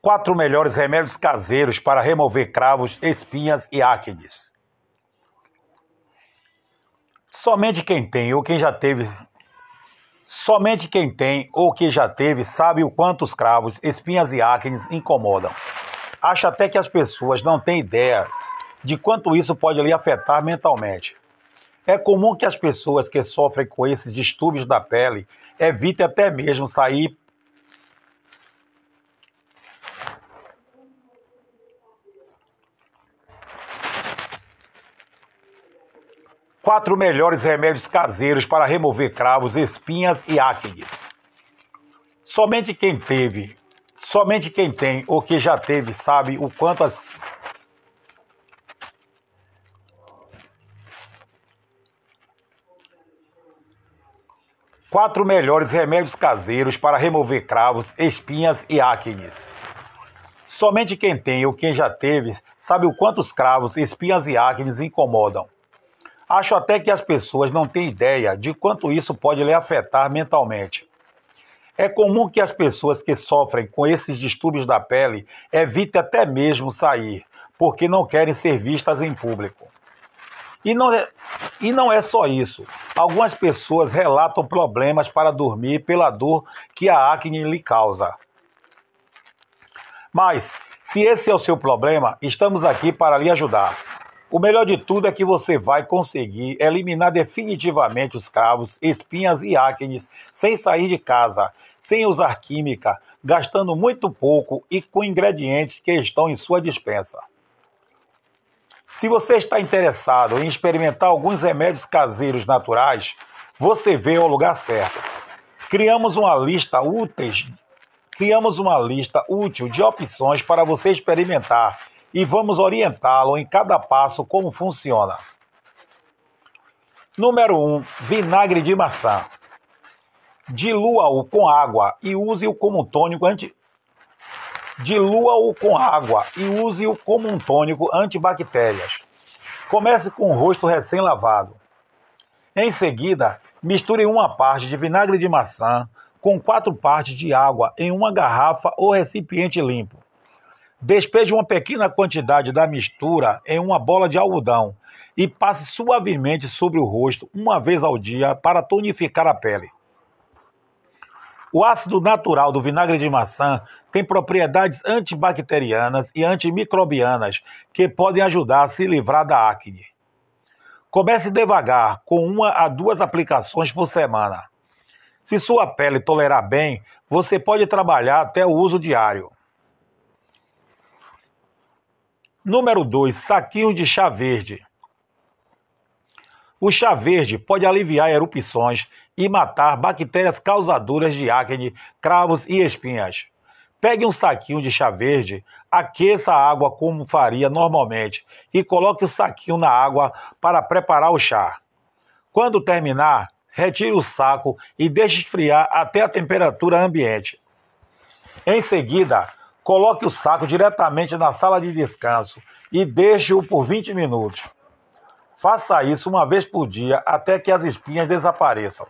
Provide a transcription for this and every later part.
Quatro melhores remédios caseiros para remover cravos, espinhas e áquides. Somente quem tem ou quem já teve Somente quem tem ou que já teve sabe o quanto os cravos, espinhas e áquenes incomodam. Acho até que as pessoas não têm ideia de quanto isso pode lhe afetar mentalmente. É comum que as pessoas que sofrem com esses distúrbios da pele evitem até mesmo sair Quatro melhores remédios caseiros para remover cravos, espinhas e áquides. Somente quem teve, somente quem tem ou que já teve sabe o quanto as Quatro melhores remédios caseiros para remover cravos, espinhas e áquides. Somente quem tem ou quem já teve sabe o quanto os cravos, espinhas e áquides incomodam. Acho até que as pessoas não têm ideia de quanto isso pode lhe afetar mentalmente. É comum que as pessoas que sofrem com esses distúrbios da pele evitem até mesmo sair, porque não querem ser vistas em público. E não, é, e não é só isso. Algumas pessoas relatam problemas para dormir pela dor que a acne lhe causa. Mas, se esse é o seu problema, estamos aqui para lhe ajudar. O melhor de tudo é que você vai conseguir eliminar definitivamente os cravos, espinhas e acnes sem sair de casa, sem usar química, gastando muito pouco e com ingredientes que estão em sua dispensa. Se você está interessado em experimentar alguns remédios caseiros naturais, você veio ao lugar certo. Criamos uma lista úteis, criamos uma lista útil de opções para você experimentar e vamos orientá-lo em cada passo como funciona. Número 1. Um, vinagre de maçã. Dilua-o com água e use-o como tônico anti Dilua-o com água e use-o como um tônico antibactérias. Comece com o rosto recém-lavado. Em seguida, misture uma parte de vinagre de maçã com quatro partes de água em uma garrafa ou recipiente limpo. Despeje uma pequena quantidade da mistura em uma bola de algodão e passe suavemente sobre o rosto uma vez ao dia para tonificar a pele. O ácido natural do vinagre de maçã tem propriedades antibacterianas e antimicrobianas que podem ajudar a se livrar da acne. Comece devagar, com uma a duas aplicações por semana. Se sua pele tolerar bem, você pode trabalhar até o uso diário. Número 2, saquinho de chá verde. O chá verde pode aliviar erupções e matar bactérias causadoras de acne, cravos e espinhas. Pegue um saquinho de chá verde, aqueça a água como faria normalmente e coloque o saquinho na água para preparar o chá. Quando terminar, retire o saco e deixe esfriar até a temperatura ambiente. Em seguida, Coloque o saco diretamente na sala de descanso e deixe-o por 20 minutos. Faça isso uma vez por dia até que as espinhas desapareçam.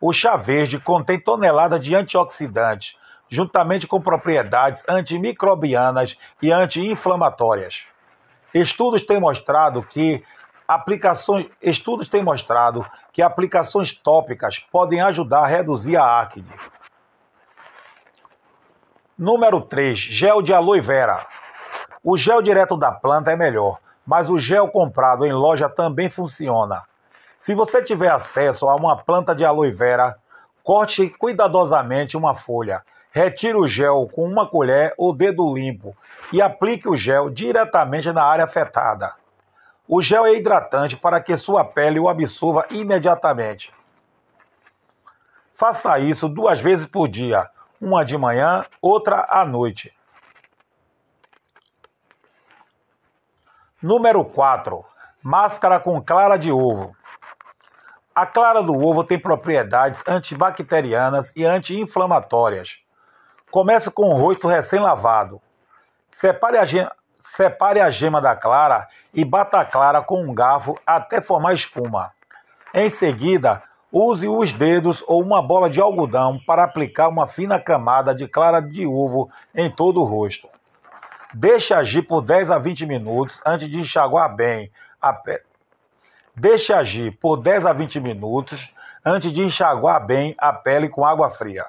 O chá verde contém toneladas de antioxidantes, juntamente com propriedades antimicrobianas e anti-inflamatórias. Estudos têm mostrado que aplicações, estudos têm mostrado que aplicações tópicas podem ajudar a reduzir a acne. Número 3, gel de aloe vera. O gel direto da planta é melhor, mas o gel comprado em loja também funciona. Se você tiver acesso a uma planta de aloe vera, corte cuidadosamente uma folha. Retire o gel com uma colher ou dedo limpo e aplique o gel diretamente na área afetada. O gel é hidratante para que sua pele o absorva imediatamente. Faça isso duas vezes por dia uma de manhã, outra à noite. Número 4. Máscara com clara de ovo. A clara do ovo tem propriedades antibacterianas e anti-inflamatórias. Comece com o rosto recém-lavado. Separe a, gema, separe a gema da clara e bata a clara com um garfo até formar espuma. Em seguida, Use os dedos ou uma bola de algodão para aplicar uma fina camada de clara de ovo em todo o rosto. Deixe agir por 10 a 20 minutos antes de enxaguar bem a pele. Deixe agir por 10 a 20 minutos antes de enxaguar bem a pele com água fria.